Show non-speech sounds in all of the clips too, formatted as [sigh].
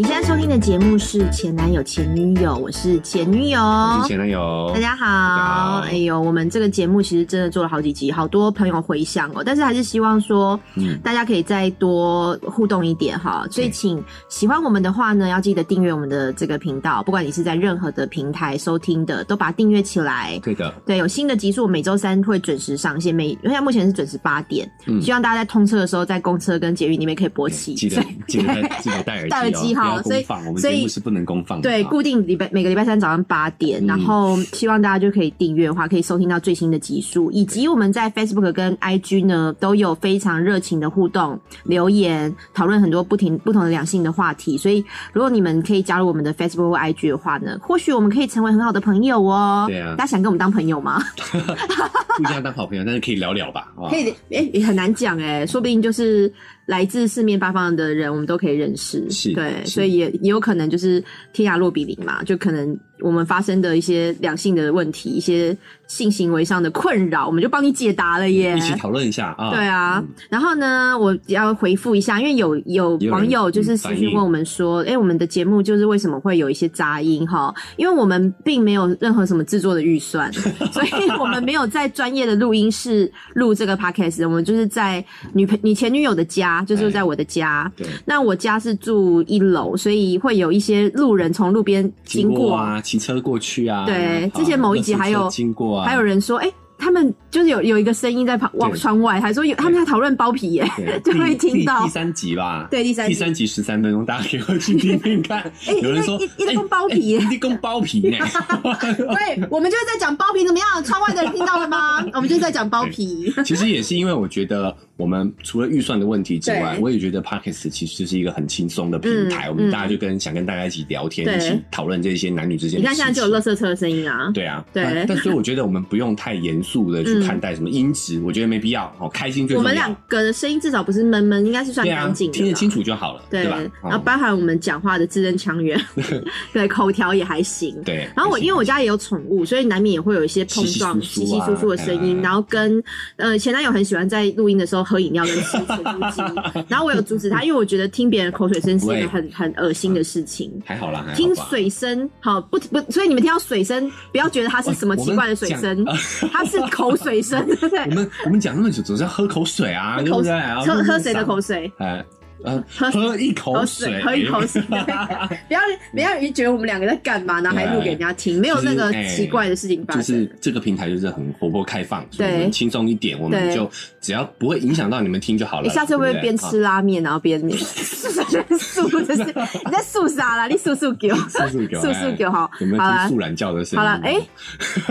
你现在收听的节目是《前男友前女友》，我是前女友，我是前男友。大家好。好哎呦，我们这个节目其实真的做了好几集，好多朋友回响哦。但是还是希望说，嗯大家可以再多互动一点哈。所以请喜欢我们的话呢，要记得订阅我们的这个频道，不管你是在任何的平台收听的，都把它订阅起来。对的，对，有新的集数，每周三会准时上线。每现在目前是准时八点，嗯希望大家在通车的时候，在公车跟捷运里面可以播起。记得记得戴 [laughs] 记得戴耳戴耳机哈所以所以节目是不能公放的。对，啊固定礼拜每个礼拜三早上八点，嗯然后希望大家就可以订阅的话，可以收听到最新的集数，以及我们在 Facebook 跟 IG 呢都有非常热情的互动留言，讨论很多不停不同的两性的话题。所以如果你们可以加入我们的 Facebook 或 IG 的话呢，或许我们可以成为很好的朋友哦。对啊大家想跟我们当朋友吗？不一定要当好朋友，但是可以聊聊吧。啊可以，哎、也很难讲哎，说不定就是来自四面八方的人，我们都可以认识。是对，所以也也有可能就是天涯若比邻嘛，就可能我们发生的一些两性的问题，一些性行为上的困扰，我们就帮你解答了耶。一起讨论一下啊。对啊，然后呢，我要回复一下，因为有有网友就是私讯问我们说，哎、我们的节目就是为什么会有一些杂音哈？因为我们并没有任何什么制作的预算，[laughs] 所以我们没有在专业的录音室录这个 podcast，我们就是在女朋你前女友的家，就是在我的家。对，那我家是住一楼，所以会有一些路人从路边经经过啊，骑车过去啊。啊对之前某一集还有经过啊，还有人说，哎、他们就是有有一个声音在旁往窗外，还说有他们在讨论包皮耶、[laughs] 就会第听到第第三集吧。对第三集第三集十三分钟，大家可以回去听听看。[laughs] 哎有人说一一一直包皮一直讲包皮呢。[laughs] 对，我们就是在讲包皮怎么样？窗外的人听到了吗？我们就是在讲包皮。其实也是因为我觉得，我们除了预算的问题之外，我也觉得 Podcast 其实就是一个很轻松的平台。嗯我们大家就跟想跟大家一起聊天，一起讨论这些男女之间你看。现在就有垃圾车的声音啊。对啊，对但但所以我觉得我们不用太严肃的去嗯看待什么音质，我觉得没必要。哦，开心最重要。我们两个的声音至少不是闷闷，应该是算干净。听得清楚就好了，对，吧？然后哦包含我们讲话的字正腔圆，[laughs] 对，口条也还行。对。然后我因为我家也有宠物，所以难免也会有一些碰撞、稀稀稀疏疏的声音。哎然后跟呃前男友很喜欢在录音的时候喝饮料跟吃咸酥鸡，[laughs] 然后我有阻止他，因为我觉得听别人口水声是一个很很恶心的事情。还好啦，好听水声，好不不，所以你们听到水声，不要觉得它是什么奇怪的水声，它是口水声，对不对 [laughs] 我？们我们讲那么久，总是要喝口水啊，对不对？啊喝喝谁的口？水？哎，呃，喝喝一口口水，喝一口水，[laughs] 不要不要觉得我们两个在干嘛，然后还录给人家听，没有那个奇怪的事情发生就生。是这个平台就是很活泼开放，对轻松一点，我们就只要不会影响到你们听就好了。你下次会不会边吃拉面然后边 [laughs] 素？就是你在素啥啦？你素素给我，素素给我素素给我好哎有没有好啦听树懒叫的声音？好了，哎，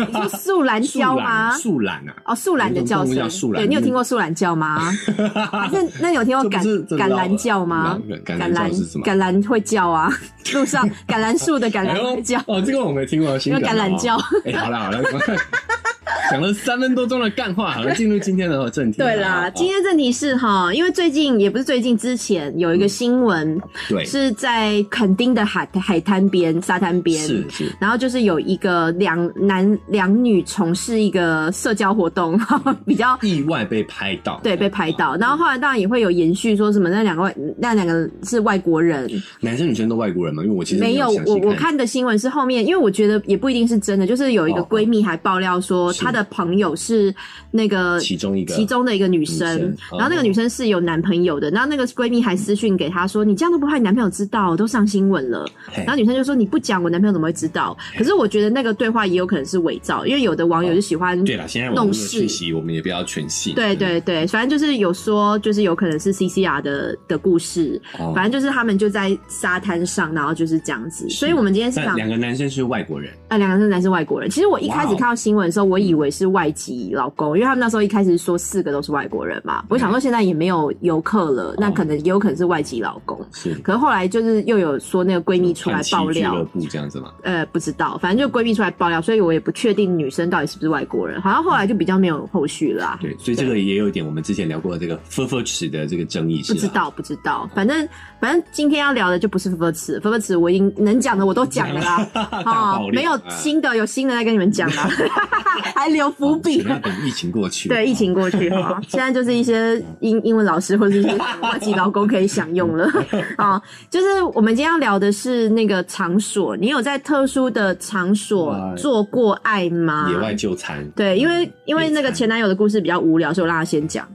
你说素兰椒吗？树懒啊，哦，素兰的叫声有一种动物叫素，兰对你有听过素兰叫吗？[laughs] 那你有听过橄橄榄叫吗？橄榄叫是什么橄榄会叫啊，[laughs] 路上橄榄树的橄榄会叫。哦，这个我没听过，新梗因为橄榄哦叫。哎，好了好了，[laughs] [laughs] 讲了三分多钟的干话，好了，进入今天的正题。对啦，哦今天正题是哈，因为最近也不是最近，之前有一个新闻对。是在垦丁的海海滩边、沙滩边，是是。然后就是有一个两男两女从事一个社交活动，[laughs] 比较意外被拍到，对被拍到，然后后来当然也会有延续说什么那两个外那两个是外国人，男生女生都外国人嘛？因为我其实没有我我看。的新闻是后面，因为我觉得也不一定是真的，就是有一个哦闺蜜还爆料说是她的朋友是那个其中一个。其中的一个女生，女生。然后那个哦女生是有男朋友的，然后那个闺蜜还私讯给她说：“你这样都不怕你男朋友知道，都上新闻了。”然后女生就说：“你不讲，我男朋友怎么会知道？”可是我觉得那个对话也有可能是伪造，因为有的网友就喜欢对了，现在弄事。讯息我们也不要全信。对对对，反正就是有说，就是有可能是 CCR 的的故事，哦。反正就是他们就在沙滩上，然后就是这样子。所以我们今天是两个男生是外国人，啊，两个男生是外国人。其实我一开始看到新闻的时候，我以为是外籍老公，因为他们那时候一开始说四个都是外国人嘛。我想说现在也没有游客了，那可能也有可能是外籍老公。是可是后来就是又有说那个闺蜜出来爆料俱乐，部这样子嘛？呃，不知道，反正就闺蜜出来爆料，所以我也不确定女生到底是不是外国人。好像后来就比较没有后续了、啊。对，所以这个也有一点我们之前聊过的这个“分分尺”的这个争议，不知道，不知道，反正反正今天要聊的就不是分分词，分分词我已经能讲的我都讲了啦，[laughs] 大爆料没有啊新的有新的再跟你们讲啦 [laughs] [laughs] 还留有伏笔哦。等疫情过去，对，疫情过去 [laughs] 哈，现在就是一些英英文老师或者是一些外籍劳工可以享用了 [laughs] 啊。就是我们今天要聊的是那个场所，你有在特殊的场所做过爱吗？野外就餐，对，因为因为那个前男友的故事比较无聊，所以我让他先讲。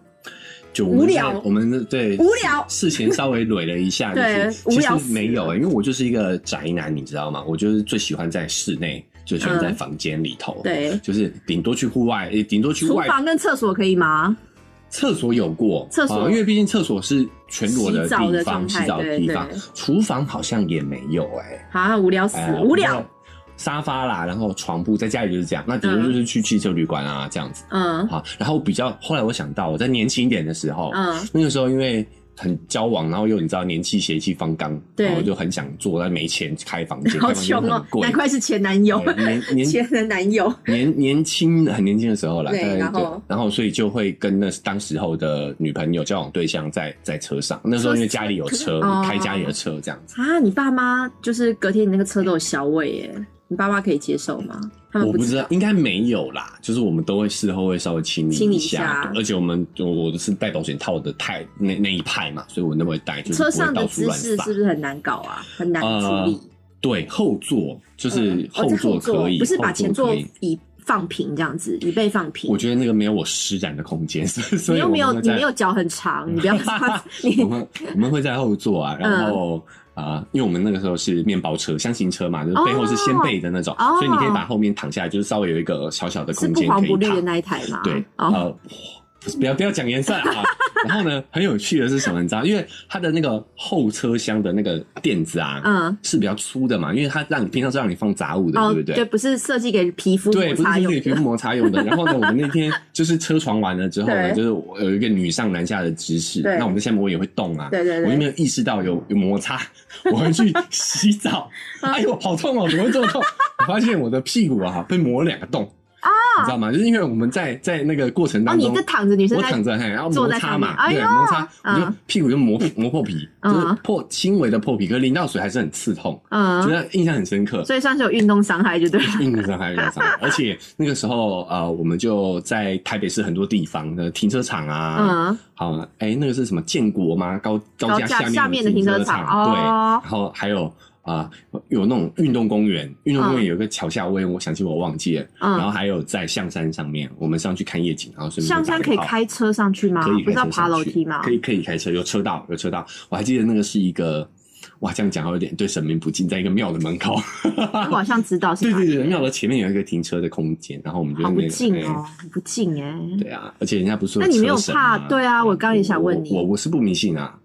就无聊我们对无聊事前稍微捋了一下，其无聊死实没有、欸，因为我就是一个宅男，你知道吗？我就是最喜欢在室内，就喜欢在房间里头，嗯对就是顶多去户外，顶多去厨外房跟厕所可以吗？厕所有过，厕所啊因为毕竟厕所是全裸的地方，洗澡的地方厨房好像也没有哎、好，无聊死哎，无聊。。沙发啦，然后床铺在家里就是这样，那顶多就是去汽车旅馆啊这样子。嗯好，然后比较后来我想到，我在年轻一点的时候，嗯那个时候因为很交往，然后又你知道年气邪气方刚，对然后就很想做，但没钱开房间，[laughs] 好穷哦难。怪是前男友，对年 [laughs] 年前的男友。年年轻很年轻的时候啦，对然后然后所以就会跟那当时候的女朋友交往对象在在车上，那时候因为家里有车，哦开家里的车这样子。啊，你爸妈就是隔天你那个车都有小尾耶，你爸妈可以接受吗？他们我不知道，应该没有啦，就是我们都会事后会稍微清理清理一一下而且我们我我是戴保险套的太那那一派嘛，所以我那会戴，就是车上的姿势是不是很难搞啊？很难处呃理。，对，后座就是嗯后座可以，不是把前座椅放平这样子，椅背放平。我觉得那个没有我施展的空间，[laughs] 所以你又没有，你没有脚很长，你不要 [laughs] 怕。[laughs] 你我们我们会在后座啊，嗯然后啊、因为我们那个时候是面包车，箱型车嘛，就是背后是掀背的那种，哦所以你可以把后面躺下来，就是稍微有一个小小的空间可以躺黄不绿的。那一台嘛？对，哦，呃，不要不要讲颜色啊。[laughs] 然后呢，很有趣的是什么？你知道，因为它的那个后车厢的那个垫子啊，嗯，是比较粗的嘛，因为它让你平常是让你放杂物的，哦，对不对？不是设计给皮肤对，摩不是擦用的。给皮肤摩擦用的。[laughs] 然后呢，我们那天就是车床完了之后呢，就是我有一个女上男下的姿势，那我们下面我也会动啊，对对对我就没有意识到有有摩擦，[laughs] 我回去洗澡，嗯哎呦，好痛哦，怎么会这么痛？我发现我的屁股啊被磨了两个洞。你知道吗？就是因为我们在在那个过程哦，当中，你是躺着，女生在我躺着，嘿，然后摩擦嘛，对，摩擦，我就嗯屁股就磨磨破皮，就是嗯破轻微的破皮，可是淋到水还是很刺痛，嗯觉嗯，得印象很深刻。所以算是有运动伤害，就对运动伤害，硬伤害。[laughs] 而且那个时候，呃，我们就在台北市很多地方的停车场啊，嗯，好，哎、那个是什么建国吗？高高高架架下下面的停车场对，哦然后还有啊、有那种运动公园，运动公园嗯有一个桥下威，我想起我忘记了。嗯然后还有在象山上面，我们上去看夜景，然后顺便象山可以开车上去吗？可以不是要爬楼梯吗？可以可以开车，有车道有车道。我还记得那个是一个，哇，这样讲有点对神明不敬，在一个庙的门口。[laughs] 我好像知道是 [laughs] 哪，对对对，庙的前面有一个停车的空间，然后我们就好不在那个哎近哦，很不近哎。对啊，而且人家不是那你没有怕对啊我刚刚也想问你我我我是不迷信啊，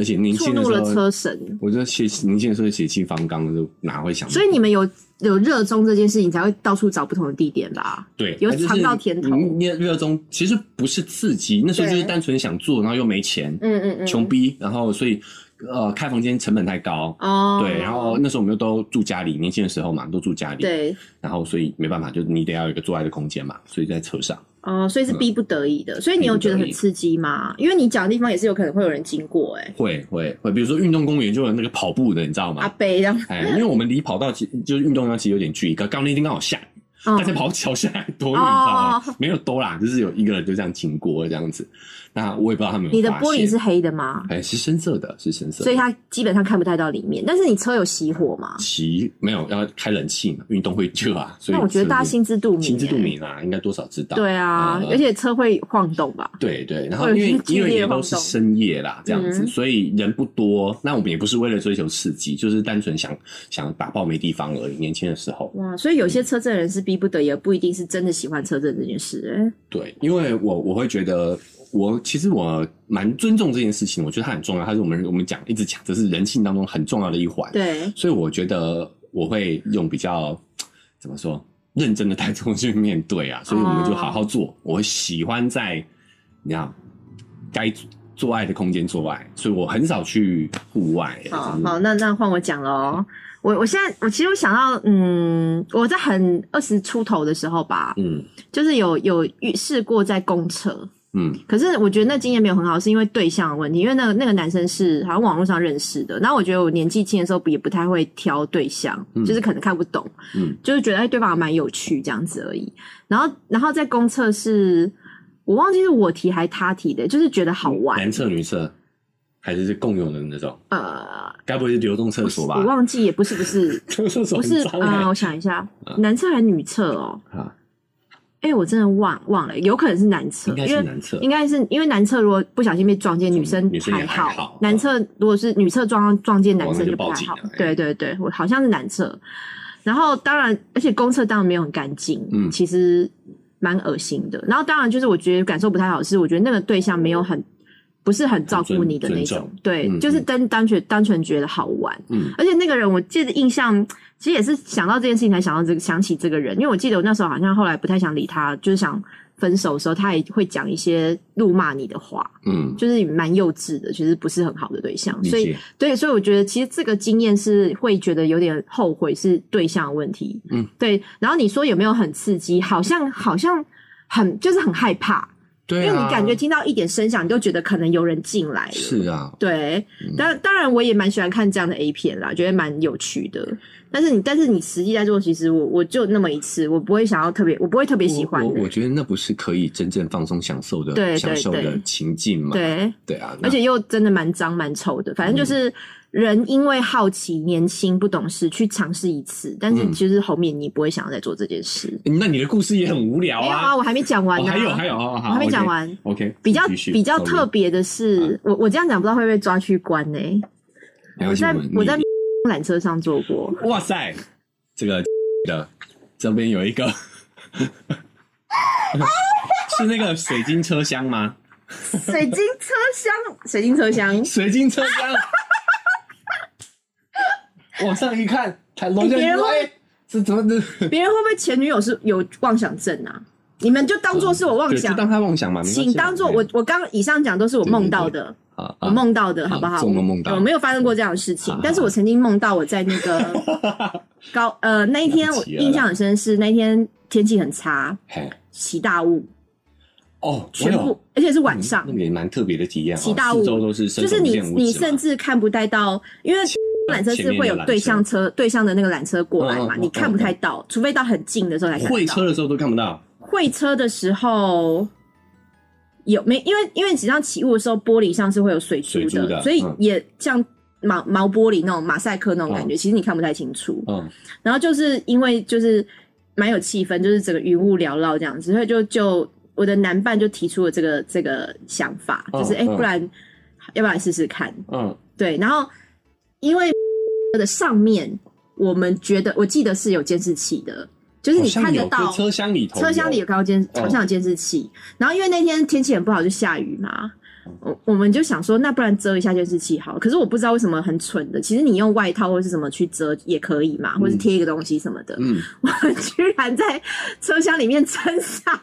而且年触怒了轻的时候，车神，我觉得血年轻的时候血气方刚，就哪会想？所以你们有有热衷这件事情，才会到处找不同的地点吧？对有尝到甜头你你热衷其实不是刺激，那时候就是单纯想做，然后又没钱，嗯嗯嗯，穷逼，然后所以呃开房间成本太高。哦，对，然后那时候我们又都住家里，年轻的时候嘛，都住家里，对然后所以没办法，就是你得要有一个做爱的空间嘛，所以在车上。哦，所以是逼不得已的。所以你有觉得很刺激吗？因为你讲的地方也是有可能会有人经过，哎，会会会，比如说运动公园就有那个跑步的，你知道吗？阿北这样，哎，因为我们离跑道其就是运动量其实有点距离，刚刚那天刚好下雨，嗯大家跑桥下来多远，你知道哦吗？没有多啦，就是有一个人就这样经过这样子。那我也不知道他们你的玻璃是黑的吗？哎是深色的，是深色的，所以它基本上看不太到里面。但是你车有熄火吗？熄没有要开冷气嘛，运动会热啊，所以那我觉得大家心知肚明，心知肚。明啊，应该多少知道。对啊，呃而且车会晃动吧？对对，然后因为因为也都是深夜啦，这样子，嗯所以人不多。那我们也不是为了追求刺激，就是单纯想想打爆没地方而已。年轻的时候，哇，所以有些车震人是逼不得已，也不一定是真的喜欢车震这件事。哎，对，因为我我会觉得，我其实我蛮尊重这件事情，我觉得它很重要，它是我们我们讲一直讲，这是人性当中很重要的一环。对，所以我觉得我会用比较怎么说认真的态度去面对啊，所以我们就好好做。我喜欢在你知道该做爱的空间做爱，所以我很少去户外。好好，那那换我讲了哦。我我现在我其实我想到，嗯，我在很二十出头的时候吧，嗯就是有有遇试过在公厕，嗯可是我觉得那经验没有很好，是因为对象的问题，因为那个那个男生是好像网络上认识的，然后我觉得我年纪轻的时候也不太会挑对象，嗯就是可能看不懂，嗯就是觉得哎对方还蛮有趣这样子而已。然后然后在公测是，我忘记是我提还他提的，就是觉得好玩，男厕女厕还是是共用的那种？呃，该不会是流动厕所吧？我忘记也不是不是不是，[laughs] 很脏嗯、欸我想一下，男厕还是女厕哦？啊，哎、我真的忘忘了，有可能是男厕，应该因为是男厕。应该是因为男厕如果不小心被撞见，女生女生好；男厕如果是女厕撞撞见男生就不太好对对对，我好像是男厕。然后当然，而且公厕当然没有很干净，嗯其实蛮恶心的。然后当然就是我觉得感受不太好，是我觉得那个对象没有很不是很照顾你的那种，对，嗯就是单单纯单纯觉得好玩。嗯。而且那个人，我记得印象，其实也是想到这件事情才想到这个，想起这个人，因为我记得我那时候好像后来不太想理他，就是想分手的时候，他也会讲一些怒骂你的话，嗯，就是蛮幼稚的，其实不是很好的对象，所以。对，所以我觉得其实这个经验是会觉得有点后悔，是对象的问题，嗯，对。然后你说有没有很刺激？好像好像很就是很害怕，对啊，因为你感觉听到一点声响，你就觉得可能有人进来了，是啊，对，当当然我也蛮喜欢看这样的 A 片啦，觉得蛮有趣的。但是你，但是你实际在做，其实我我就那么一次，我不会想要特别，我不会特别喜欢的。我我我觉得那不是可以真正放松享受的享受的情境嘛？对，对啊，而且又真的蛮脏蛮臭的。反正就是人因为好奇、年轻、不懂事去尝试一次，但是嗯。其实后面你不会想要再做这件事。那你的故事也很无聊没有啊，啊。我还没讲完哦，呢、还有还有，我还没讲完。OK，比较比较特别的是，我我这样讲不知道会不会抓去关呢、我在我在缆车上坐过，哇塞，这个 [laughs] 的这边有一个 [laughs] 是那个水晶车厢吗？水晶车厢，水晶车厢，水晶车厢，往上一看，他楼下别人会就说哎，这怎么的？[laughs] 别人会不会前女友是有妄想症啊？你们就当做是我妄对，想。就，当他妄想嘛，请当做我哎我刚以上讲都是我梦到的，啊，我梦到的好不好？做梦梦到。我没有发生过这样的事情好，但是我曾经梦到我在那个 [laughs] 高呃那一天我印象很深是那一天天气很差，嘿，起大雾，哦，全部而且是晚上。那，个也蛮特别的体验哦，起大雾。就是你你甚至看不太到，因为缆车是会有对向车对向的那个缆车过来嘛，你看不太到，除非到很近的时候才看得到。会车的时候都看不到，会车的时候有没？因为因为实际上起雾的时候，玻璃上是会有水珠的所以嗯也像毛毛玻璃那种马赛克那种感觉，嗯其实你看不太清楚。嗯，然后就是因为就是蛮有气氛，就是整个云雾缭绕这样子，所以就就我的男伴就提出了这个这个想法，嗯就是哎、不然要不然试试看？嗯，对，然后因为的上面我们觉得，我记得是有监视器的，就是你看得到个车厢里头，车厢里有高监，哦好像有监视器。然后因为那天天气很不好，就下雨嘛，我我们就想说，那不然遮一下监视器好了。可是我不知道为什么很蠢的，其实你用外套或是什么去遮也可以嘛，或是贴一个东西什么的。嗯，[laughs] 我居然在车厢里面撑伞，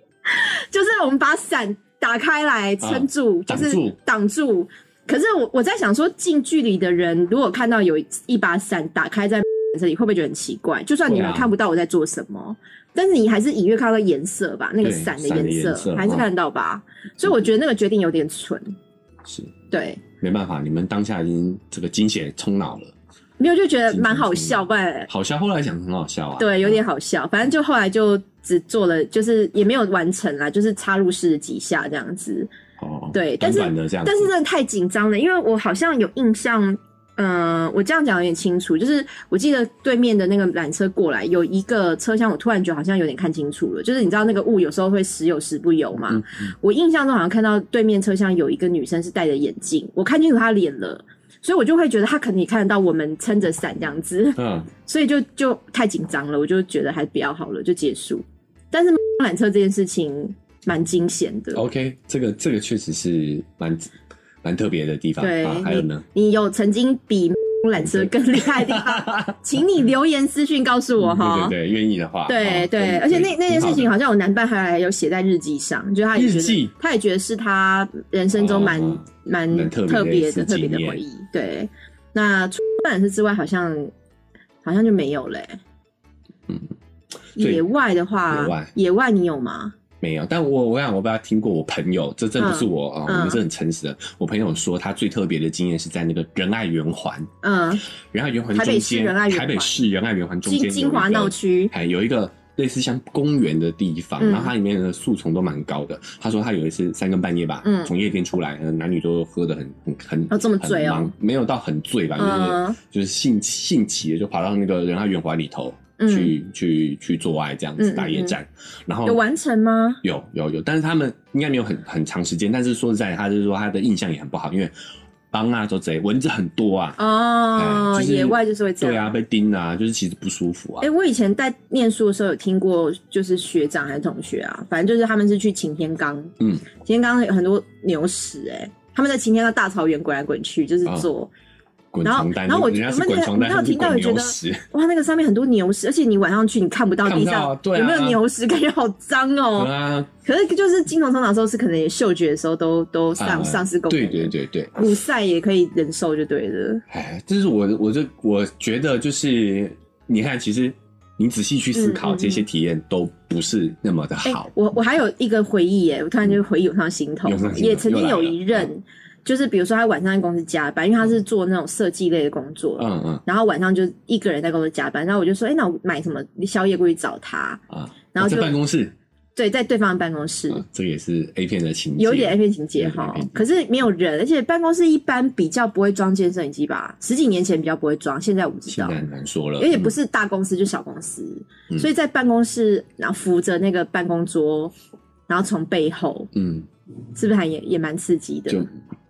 [laughs] 就是我们把伞打开来撑住，就是挡住。可是我我在想说，近距离的人如果看到有一把伞打开在这里，会不会觉得很奇怪？就算你们看不到我在做什么，但是你还是隐约看到颜色吧，那个对伞的颜色还是看得到吧？所以我觉得那个决定有点蠢。是对，没办法，你们当下已经这个惊血冲脑了，没有就觉得蛮好笑，不然好笑，后来想很好笑啊，对，有点好笑。反正就后来就只做了，就是也没有完成啦，就是插入式的几下这样子。哦，对但是但是真的太紧张了，因为我好像有印象，嗯、我这样讲有点清楚，就是我记得对面的那个缆车过来，有一个车厢，我突然觉得好像有点看清楚了，就是你知道那个雾有时候会时有时不有嘛，嗯我印象中好像看到对面车厢有一个女生是戴着眼镜，我看清楚她脸了。所以我就会觉得她可能也看得到我们撑着伞这样子，嗯，[laughs] 所以就就太紧张了，我就觉得还比较好了，就结束。但是 [laughs] 缆车这件事情蛮惊险的，OK，这个这个确实是蛮蛮特别的地方。对，啊。还有呢，你有曾经比 [laughs] 缆车更厉害的地方，[laughs] 请你留言私讯告诉我哈。嗯对对对，愿意的话，哦对对，而且那那件事情好好像我男伴还有写在日记上，就他也觉日记？得他也觉得是他人生中蛮哦蛮蛮特别的特别的的回忆。对，那除了缆车之外，好像好像就没有嘞。嗯，野外的话，野外。野外你有吗？没有，但我我想我不知道听过我朋友，这真不是我啊、嗯我们是很诚实的。我朋友说他最特别的经验是在那个仁爱圆环，嗯，仁爱圆环台北中间，市仁爱圆环台北市仁爱圆环中间金金华闹区，哎，有一个类似像公园的地方，嗯然后它里面的树丛都蛮高的。他说他有一次三更半夜吧，嗯从夜店出来，呃男女都喝得很很很哦这么醉哦很忙没有到很醉吧，嗯就是就是兴兴起的就跑到那个仁爱圆环里头。嗯去去去做爱这样子嗯打野战，然后有完成吗？有有有，但是他们应该没有很很长时间。但是说实在，他就是说他的印象也很不好，因为帮啊都贼蚊子很多啊，哦，哎就是野外就是会这样。对啊，被叮啊，就是其实不舒服啊哎、。我以前在念书的时候有听过，就是学长还是同学啊，反正就是他们是去擎天岗，嗯，擎天岗有很多牛屎、哎，他们在擎天岗大草原滚来滚去，就是啊做，滚然后床单，然后我人家是我们滚床单，我们他们是滚听到也觉得。哇，那个上面很多牛屎，而且你晚上去你看不到地上、有没有牛屎，感觉好脏哦、可是就是金虫充脑的时候，是可能也嗅觉的时候都都丧、啊丧失功能，对对，对对，补赛也可以忍受就对了。哎，这是我我这我觉得就是你看，其实你仔细去思考，这些体验都不是那么的哎、好。我我还有一个回忆耶，我突然就回忆涌上，心头也曾经有一任，就是比如说他晚上在公司加班，因为他是做那种设计类的工作，嗯嗯然后晚上就一个人在公司加班，然后我就说，哎、那我买什么宵夜过去找他，啊，然后就办公室，对，在对方的办公室。啊这个也是 A 片的情节，有点 A 片情节哈，可是没有人，而且办公室一般比较不会装监摄影机吧？十几年前比较不会装，现在我不知道现在。很难说了，而且不嗯是大公司就小公司，嗯所以在办公室，然后扶着那个办公桌，然后从背后，嗯，是不是还也也蛮刺激的？就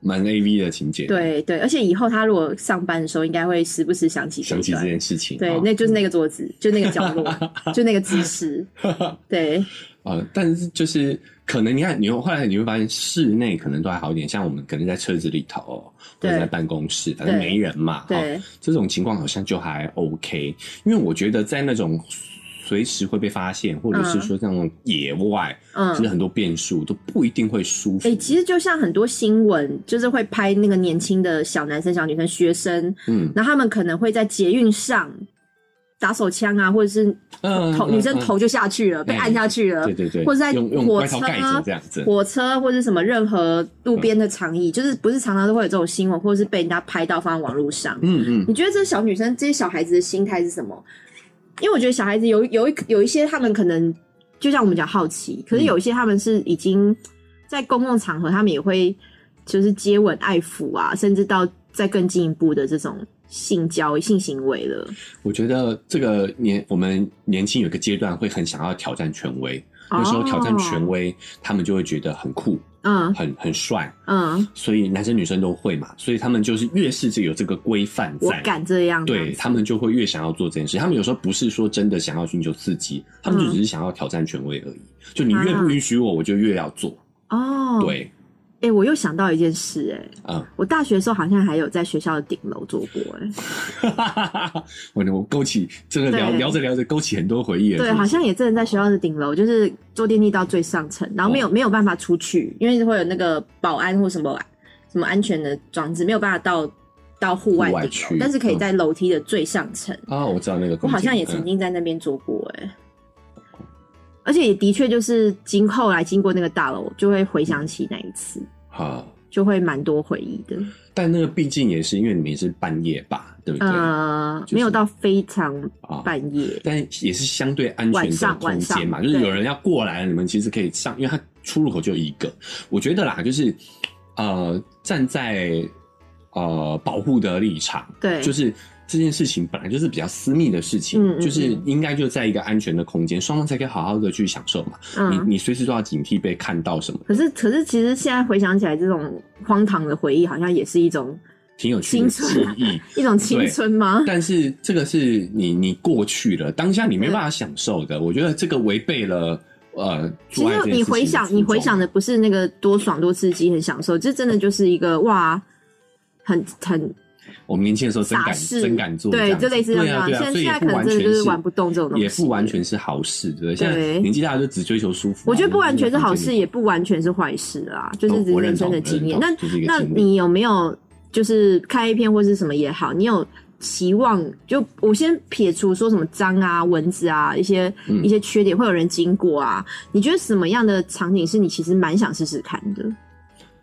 蛮 A V 的情节，，对对，而且以后他如果上班的时候，应该会时不时想起想起这。件事情，对啊，那就是那个桌子，就那个角落，[laughs] 就那个姿势。[laughs] 对，呃，但是就是可能你看，你会后来你会发现室内可能都还好一点，像我们可能在车子里头，或者在办公室，反正对没人嘛，对哦这种情况好像就还 OK。因为我觉得在那种随时会被发现，或者是说这种野外，嗯其实很多变数都不一定会舒服。哎、其实就像很多新闻，就是会拍那个年轻的小男生、小女生、学生，嗯然后他们可能会在捷运上打手枪啊，或者是嗯头、女生头就下去了，被按下去了，对对对，或者在火车外套盖着这样子，火车或者什么任何路边的长椅，就是不是常常都会有这种新闻，或者是被人家拍到放在网络上。嗯嗯，你觉得这小女生、这些小孩子的心态是什么？因为我觉得小孩子有有一有一些他们可能就像我们讲好奇，可是有一些他们是已经在公共场合，他们也会就是接吻、爱抚啊，甚至到再更进一步的这种性交、性行为了。我觉得这个年我们年轻有个阶段会很想要挑战权威，有时候挑战权威，他们就会觉得很酷、嗯。很很帅，嗯，所以男生女生都会嘛，所以他们就是越是这有这个规范我在，敢这样，对他们就会越想要做这件事。他们有时候不是说真的想要寻求刺激，他们就只是想要挑战权威而已。就你越不允许我，我就越要做。哦，对，哎、我又想到一件事、哎，嗯，我大学的时候好像还有在学校的顶楼做过、哎，[laughs] 我我勾起这个聊聊着聊着勾起很多回忆了。对，好像也真的在学校的顶楼，就是坐电梯到最上层，然后没有、哦。没有办法出去，因为会有那个保安或什么什么安全的装置，没有办法到到户外区楼，但是可以嗯。在楼梯的最上层。啊，我知道那个。我，好像也曾嗯经在那边做过、哎、而且也的确就是经后来经过那个大楼，就会回想起那一次，好。就会蛮多回忆的。但那个毕竟也是因为你们也是半夜吧，对不对？呃，就是没有到非常啊半夜。但也是相对安全的空间嘛，就是有人要过来了，你们其实可以上，因为它出入口就一个。我觉得啦，就是呃，站在呃保护的立场，对，就是这件事情本来就是比较私密的事情，嗯嗯就是嗯应该就在一个安全的空间，双方才可以好好的去享受嘛。你嗯。你随时都要警惕被看到什么，可是，可是，其实现在回想起来，这种荒唐的回忆，好像也是一种挺有趣的青记春忆。[laughs] 一种青春吗？但是这个是你你过去了，当下你没办法享受的。我觉得这个违背了呃，其实你回想，你回想的不是那个多爽多刺激，很享受，这真的就是一个哇，很很我们年轻的时候真敢真敢做对，就类似这对啊样。对啊，所以也现在可能不完全真的就是玩不动这种东西，也不完。全是好事，对不对？现在年纪大了就只追求舒服啊。我觉得不完全是好事，也不完全是坏事啊，就是人生的经验。那那你有没有就是开一篇或是什么也好，你有期望，就我先撇除说什么脏啊、蚊子啊一些、一些缺点，会有人经过啊，你觉得什么样的场景是你其实蛮想试试看的？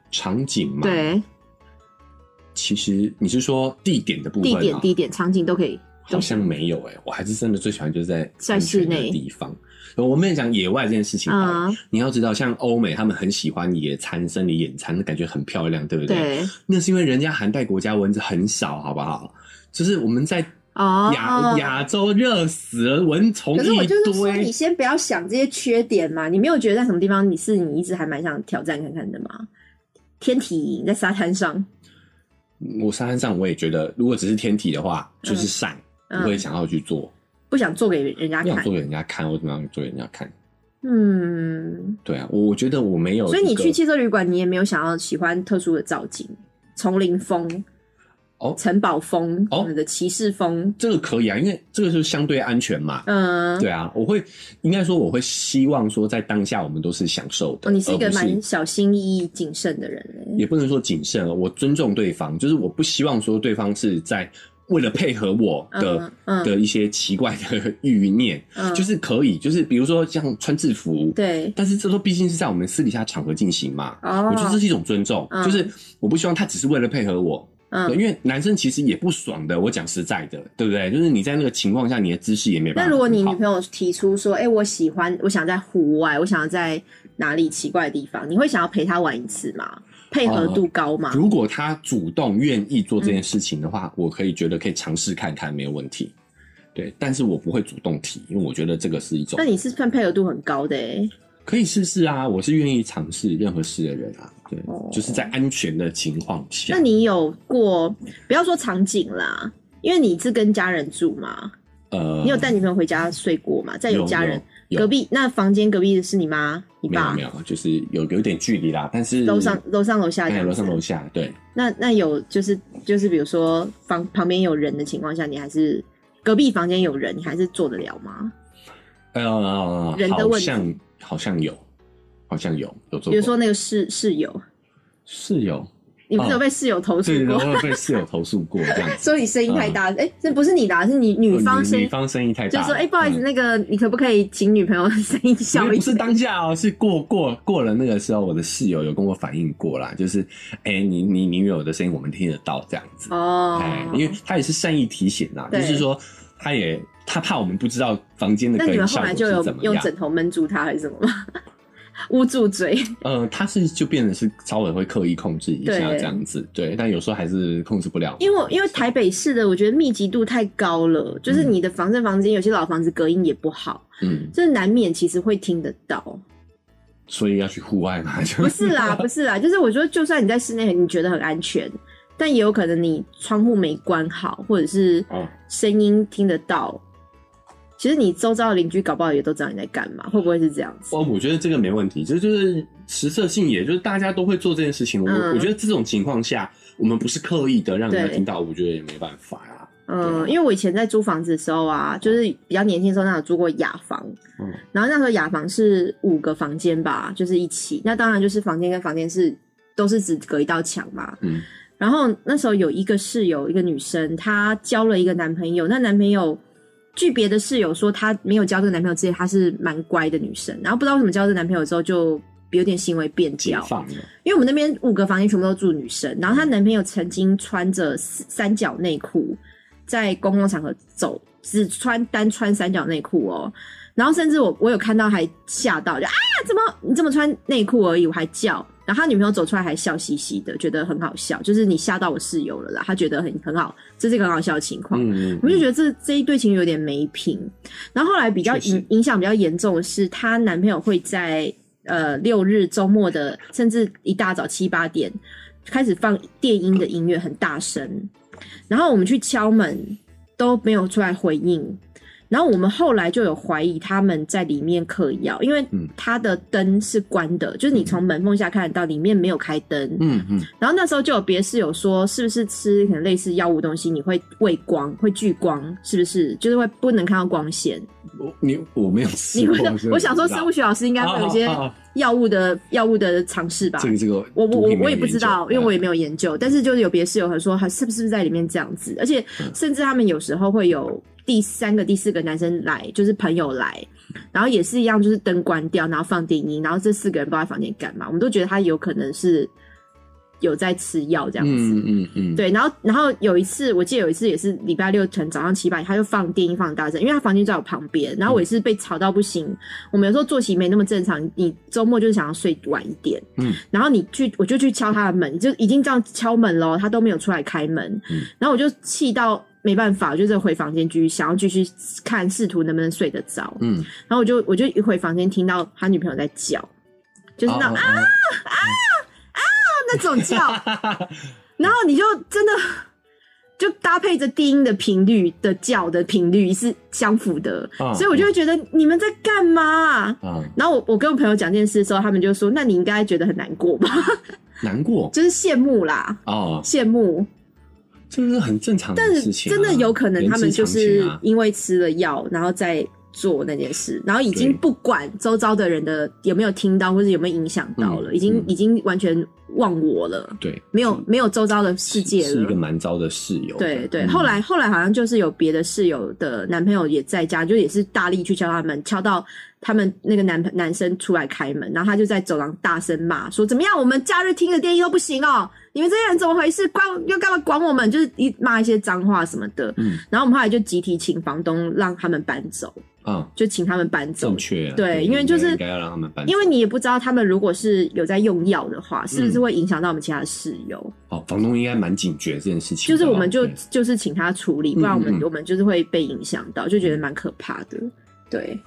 场景嘛，，对，其实你是说地点的部分地吗点、地点、场景都可以。好像没有哎、我还是真的最喜欢就是在在室内的地方。我们也讲野外这件事情啊嗯你要知道，像欧美他们很喜欢野餐、森林野餐，那感觉很漂亮，对不对？对，那是因为人家寒带国家蚊子很少，好不好？就是我们在哦，亚亚洲热死了，蚊虫可是我一就是说，你。先不要想这些缺点嘛，你没有觉得在什么地方你是你一直还蛮想挑战看看的吗？天体营在沙滩上，我沙滩上我也觉得，如果只是天体的话，就是善，嗯不会想要去做，不想做给人家看不想做。给人家看，为什么要做给人家看？嗯，对啊，我我觉得我没有一个。所以你去汽车旅馆，你也没有想要喜欢特殊的造景，丛林风、哦。城堡风、哦。什么的骑士风，这个可以啊，因为这个是相对安全嘛。嗯，对啊，我会应该说我会希望说，在当下我们都是享受的，哦，你是一个蛮小心翼翼、谨慎的人。嘞。也不能说谨慎，我尊重对方，就是我不希望说对方是在为了配合我的、嗯嗯。的一些奇怪的欲念，嗯。就是可以，就是比如说像穿制服，对，但是这都毕竟是在我们私底下场合进行嘛，哦。我觉得这是一种尊重，嗯。就是我不希望他只是为了配合我。对，嗯。因为男生其实也不爽的，我讲实在的，对不对？就是你在那个情况下，你的姿势也没办法。那如果你女朋友提出说，哎、我喜欢，我想在户外，我想要在哪里奇怪的地方，你会想要陪她玩一次吗？配合度高吗？如果她主动愿意做这件事情的话，我可以觉得可以尝试看看，没有问题。对，但是我不会主动提，因为我觉得这个是一种那你是算配合度很高的哎、可以试试啊，我是愿意尝试任何事的人啊。对，哦就是在安全的情况下。那你有过不要说场景啦，因为你是跟家人住嘛，呃，你有带女朋友回家睡过吗？在有家人，隔壁那房间隔壁的是你妈、你爸没有没，有，就是有有点距离啦，但是楼上楼上楼下楼上楼下，对，那那有就是就是比如说房旁边有人的情况下，你还是隔壁房间有人，你还是做得了吗？呃，人的问题好像有，好像有有做过，比如说那个室室友，室友，你不是有被室友投诉对，过？我有被室友投诉过这样子。[laughs] 说你声音太大，哎、这不是你的、啊，是你女方声音，女方声音太大了，就说哎、不好意思，嗯。那个你可不可以请女朋友的声音小一点不是？当下哦，是过过过了那个时候，我的室友有跟我反映过啦，就是哎、你你你女友的声音我们听得到这样子，哦，哎、因为他也是善意提醒啦，就是说他也他怕我们不知道房间的那你们后来就是有用枕头闷住他还是什么吗？[laughs] 捂住嘴，呃，他是就变得是稍微会刻意控制一下对。这样子，对，但有时候还是控制不了，因为因为台北市的我觉得密集度太高了，就是你的房正房间有些老房子隔音也不好，嗯，这难免其实会听得到。所以要去户外嘛，就不是啦，不是啦，就是我说，就算你在室内你觉得很安全，但也有可能你窗户没关好，或者是哦。声音听得到。其实你周遭的邻居搞不好也都知道你在干嘛，会不会是这样子？哦，我觉得这个没问题，这就是实测性，也就是大家都会做这件事情。我、嗯我觉得这种情况下，我们不是刻意的让人家对听到，我觉得也没办法呀、嗯，因为我以前在租房子的时候啊，就是比较年轻的时候，那有租过雅房，嗯然后那时候雅房是五个房间吧，就是一起。那当然就是房间跟房间是都是只隔一道墙嘛。嗯然后那时候有一个室友，一个女生，她交了一个男朋友。那男朋友据别的室友说，她没有交这个男朋友之前，她是蛮乖的女生。然后不知道为什么交这个男朋友之后，就有点行为变调。解放了，因为我们那边五个房间全部都住女生，然后她男朋友曾经穿着三角内裤在公共场合走，只穿单穿三角内裤哦。然后甚至我我有看到还吓到，就啊怎么你这么穿内裤而已，我还叫。然后他女朋友走出来还笑嘻嘻的，觉得很好笑，就是你吓到我室友了啦，他觉得很很好，这是一个很好笑的情况。嗯，我就觉得这这一对情侣有点没品。然后后来比较影影响比较严重的是，她男朋友会在呃六日周末的甚至一大早七八点开始放电音的音乐，很大声。然后我们去敲门都没有出来回应。然后我们后来就有怀疑他们在里面嗑药，因为嗯它的灯是关的，就是你从门缝下看得到，里面没有开灯。嗯嗯，然后那时候就有别室友说，是不是吃可能类似药物东西，你会畏光，会惧光，是不是？就是会不能看到光线。我你我没有吃你过会，我想说生物学老师应该会有一些药物的药物的尝试吧？这个这个我我我我也不知道，因为我也没有研究。但是就是有别室友很说，他是不是在里面这样子？而且嗯甚至他们有时候会有第三个、第四个男生来，就是朋友来，然后也是一样，就是灯关掉，然后放电音，然后这四个人不知道在房间干嘛。我们都觉得他有可能是有在吃药这样子。嗯嗯嗯，对，然后然后有一次，我记得有一次也是礼拜六，可能早上七八点，他就放电音放大声，因为他房间在我旁边，然后我也是被吵到不行。我们有时候作息没那么正常，你周末就是想要睡晚一点，嗯，然后你去，我就去敲他的门，就已经这样敲门喽，他都没有出来开门，嗯然后我就气到没办法，我就是回房间继续想要继续看，试图能不能睡得着，嗯，然后我就我就一回房间听到他女朋友在叫，就是那种、哦啊那种叫，[laughs] 然后你就真的 [laughs] 就搭配着低音的频率的叫的频率是相符的，啊所以我就会觉得你们在干嘛？啊，然后我我跟我朋友讲这件事的时候，他们就说：“那你应该觉得很难过吧？难过？[laughs] 就是羡慕啦，哦，羡慕。这是很正常的但事情真的有可能他们就是因为吃了药，然后再做那件事，然后已经不管周遭的人的有没有听到或者有没有影响到了，嗯已经嗯已经完全忘我了，对，没有没有周遭的世界是一个。蛮糟的室友的，对对，嗯。后来后来好像就是有别的室友的男朋友也在家，就也是大力去敲他们，敲到他们那个男男生出来开门，然后他就在走廊大声骂说：“怎么样，我们假日听的电影都不行哦？你们这些人怎么回事？管又干嘛管我们？就是一骂一些脏话什么的。”嗯然后我们后来就集体请房东让他们搬走，嗯，就请他们搬走正。确啊，对因为就是应该要让他们搬走，因为你也不知道他们如果是有在用药的话，是不是嗯会影响到我们其他的室友？哦，房东应该蛮警觉这件事情就是我们就就是请他处理，不然我们、嗯嗯嗯我们就是会被影响到，就觉得蛮可怕的。对，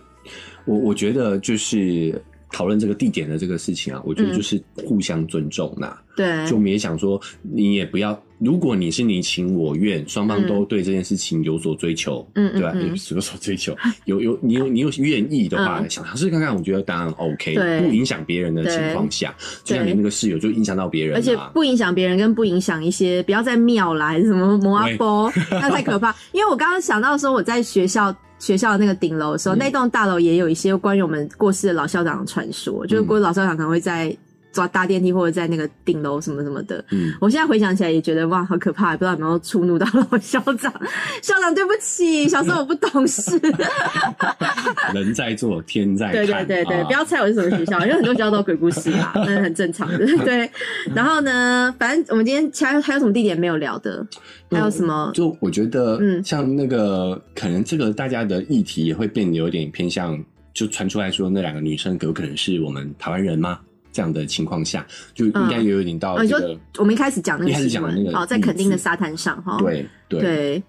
我我觉得就是讨论这个地点的这个事情啊，我觉得嗯。就是互相尊重呐、对，就我们也想说，你也不要，如果你是你情我愿，双方都对这件事情有所追求，嗯嗯对吧？嗯。有有所追求，[laughs] 有有你有你有愿意的话，嗯。想尝试看看，我觉得当然 OK，对。不影响别人的情况下，就像你那个室友就影响到别人、啊，而且不影响别人，跟不影响一些，不要再庙来什么摩阿波，那太可怕。[laughs] 因为我刚刚想到说，我在学校学校的那个顶楼的时候，嗯。那栋大楼也有一些关于我们过世的老校长的传说，就是过世老校长可能会在抓搭电梯或者在那个顶楼什么什么的。嗯，我现在回想起来也觉得哇，好可怕，不知道有没有触怒到老校长。[laughs] 校长对不起，小时候我不懂事。[laughs] 人在做，天在对看，对对对，啊不要猜我是什么学校，因为很多学校都有鬼故事嘛，[laughs] 那是很正常的。对，然后呢，反正我们今天其他还有什么地点没有聊的？还有什么？就我觉得，嗯像那个可能这个大家的议题也会变得有点偏向，就传出来说那两个女生有可能是我们台湾人吗？这样的情况下，就应该也有点到哦，你说，我们一开始讲那一开始讲的那个哦，在垦丁的沙滩上哈，对对。对，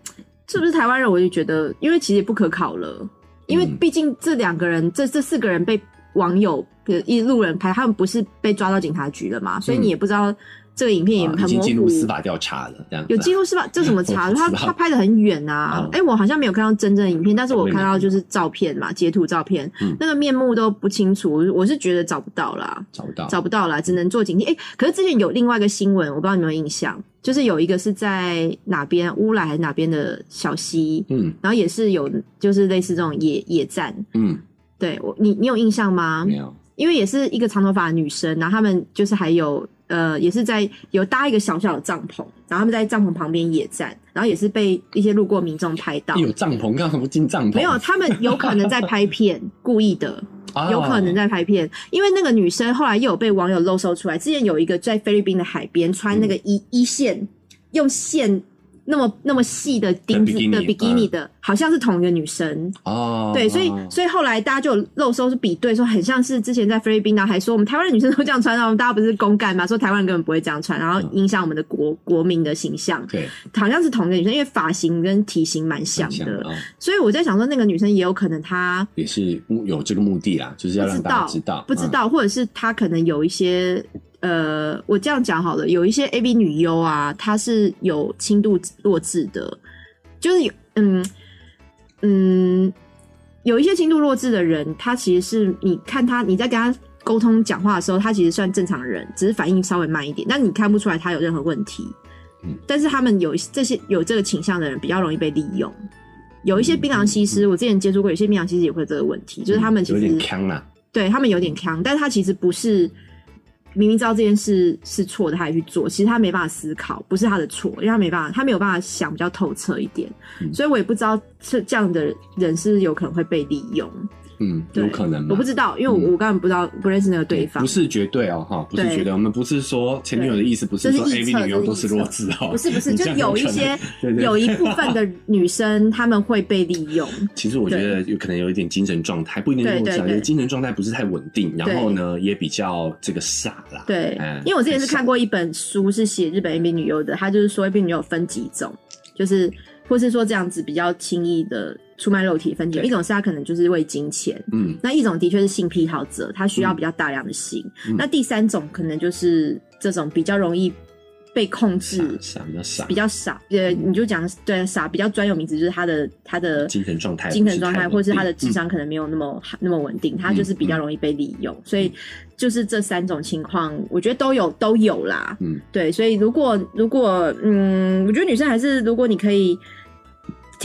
是不是台湾人？我就觉得，因为其实也不可考了，因为嗯。毕竟这两个人，这这四个人被网友呃一路人拍，他们不是被抓到警察局了嘛，所以你也不知道这个影片也啊已经很模糊。进入司法调查了，这样有记录是吧？这怎么查？[laughs] 他他拍的很远呐、啊哎、我好像没有看到真正的影片，但是我看到就是照片嘛，截图照片，嗯那个面目都不清楚，我是觉得找不到啦。找不到，找不到啦，只能做警惕。哎、可是之前有另外一个新闻，我不知道你有没有印象，就是有一个是在哪边乌来还是哪边的小溪，嗯然后也是有就是类似这种野野战。嗯，对我，你你有印象吗？没有，因为也是一个长头发的女生，然后他们就是还有呃，也是在有搭一个小小的帐篷，然后他们在帐篷旁边野战，然后也是被一些路过民众拍到。有帐篷，干什么进帐篷？没有，他们有可能在拍片，故意的。啊有可能在拍片，因为那个女生后来又有被网友露搜出来。之前有一个在菲律宾的海边穿那个一、一线，用线那么那么细的钉子的比基尼的，好像是同一个女生。哦，对，所以所以后来大家就有漏搜是比对，说很像是之前在菲律宾，然后还说我们台湾的女生都这样穿，然后大家不是公干嘛，说台湾人根本不会这样穿，然后影响我们的国国民的形象，对，好像是同一个女生，因为发型跟体型蛮像的，所以我在想说那个女生也有可能她也是有这个目的啊，就是要让大家知道，嗯。不知道，或者是她可能有一些呃，我这样讲好了，有一些 A B 女优啊，她是有轻度弱智的，就是有嗯嗯，有一些轻度弱智的人，他其实是你看他你在跟他沟通讲话的时候，他其实算正常人，只是反应稍微慢一点，但你看不出来他有任何问题。嗯但是他们有这些有这个倾向的人，比较容易被利用。有一些槟榔西施，我之前接触过，有些槟榔西施也会有这个问题，就是他们其有实点呛啦，对他们有点强，但是他其实不是明明知道这件事是错的，他还去做，其实他没办法思考，不是他的错，因为他没办法，他没有办法想比较透彻一点，嗯。所以我也不知道这这样的人是有可能会被利用，嗯，有可能吧，我不知道，因为我、嗯。我根本不知道不认识那个对方，不是绝对哦，哈，不是绝对。我们不是说前女友的意思，不是说这是臆测 AV 女优都是弱智哦，不是不是，[laughs] 就有一些有一部分的女生她们会被利用，[laughs] 其实我觉得有可能有一点精神状态，不一定是弱智啊，就是精神状态不是太稳定，然后呢也比较这个傻啦。对，嗯因为我之前是看过一本书，是写日本 A B 女优的，他就是说 A B 女优分几种，就是或是说这样子比较轻易的出卖肉体分几种，对。一种是他可能就是为金钱，嗯。那一种的确是性癖好者，他需要比较大量的性，嗯。那第三种可能就是这种比较容易被控制比较傻。比，较傻，呃，你就讲对傻比较专有名词，就是他的他的精神状态精神状态，或是他的智商可能没有那么、那么稳定，他就是比较容易被利用，所以就是这三种情况，我觉得都有都有啦。嗯，对，所以如果如果嗯，我觉得女生还是如果你可以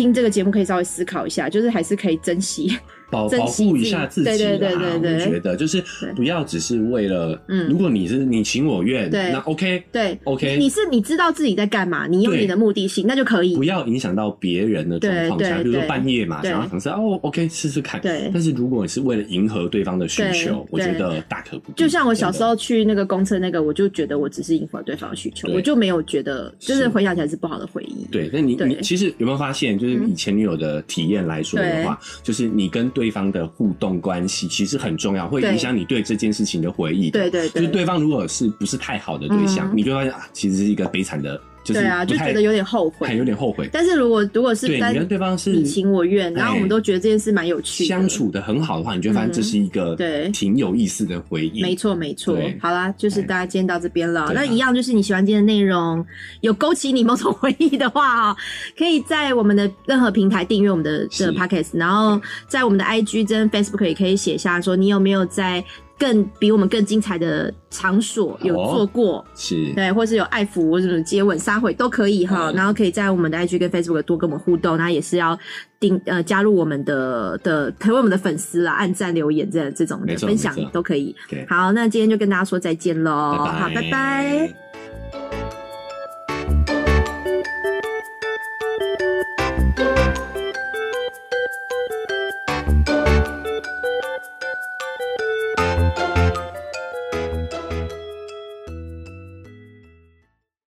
听这个节目，可以稍微思考一下，就是还是可以珍惜。保保护一下自己啦。对对对对对我觉得就是不要只是为了，嗯如果你是你情我愿，那 OK，对 OK 你你是你知道自己在干嘛，你有你的目的性，那就可以不。要影响到别人的状况下，比如说半夜嘛，对想要尝试哦，OK 试试看。对但是如果你是为了迎合对方的需求，我觉得大可不必。就像我小时候，去那个公厕那个，我就觉得我只是迎合对方的需求，我就没有觉得，就是是回想起来是不好的回忆。对，那你你其实有没有发现，就是以前女友的体验来说的话，就是你跟对方的互动关系其实很重要，会影响你对这件事情的回忆的。对对对。就是对方如果是不是太好的对象，嗯。你就会发现啊，其实是一个悲惨的，就是对啊，就觉得有点后悔。有点后悔。但是如果如果是单对你跟对方是你情我愿，然后哎我们都觉得这件事蛮有趣的，相处的很好的话，你就会发现这是一个嗯对挺有意思的回忆。没错，没错。好啦，就是哎大家今天到这边了。那一样就是你喜欢今天的内容，有勾起你某种回忆的话哦，可以在我们的任何平台订阅我们的这个是 podcast，然后在我们的 IG 跟 Facebook 也可以写下说你有没有在更比我们更精彩的场所有哦做过。是，对，或是有爱抚或者什么接吻、撒谎都可以哈，嗯。然后可以在我们的 IG 跟 Facebook 多跟我们互动，那也是要订呃加入我们的的成为我们的粉丝啦，按赞、留言这这种的分享都可以。好，那今天就跟大家说再见喽，好，拜拜。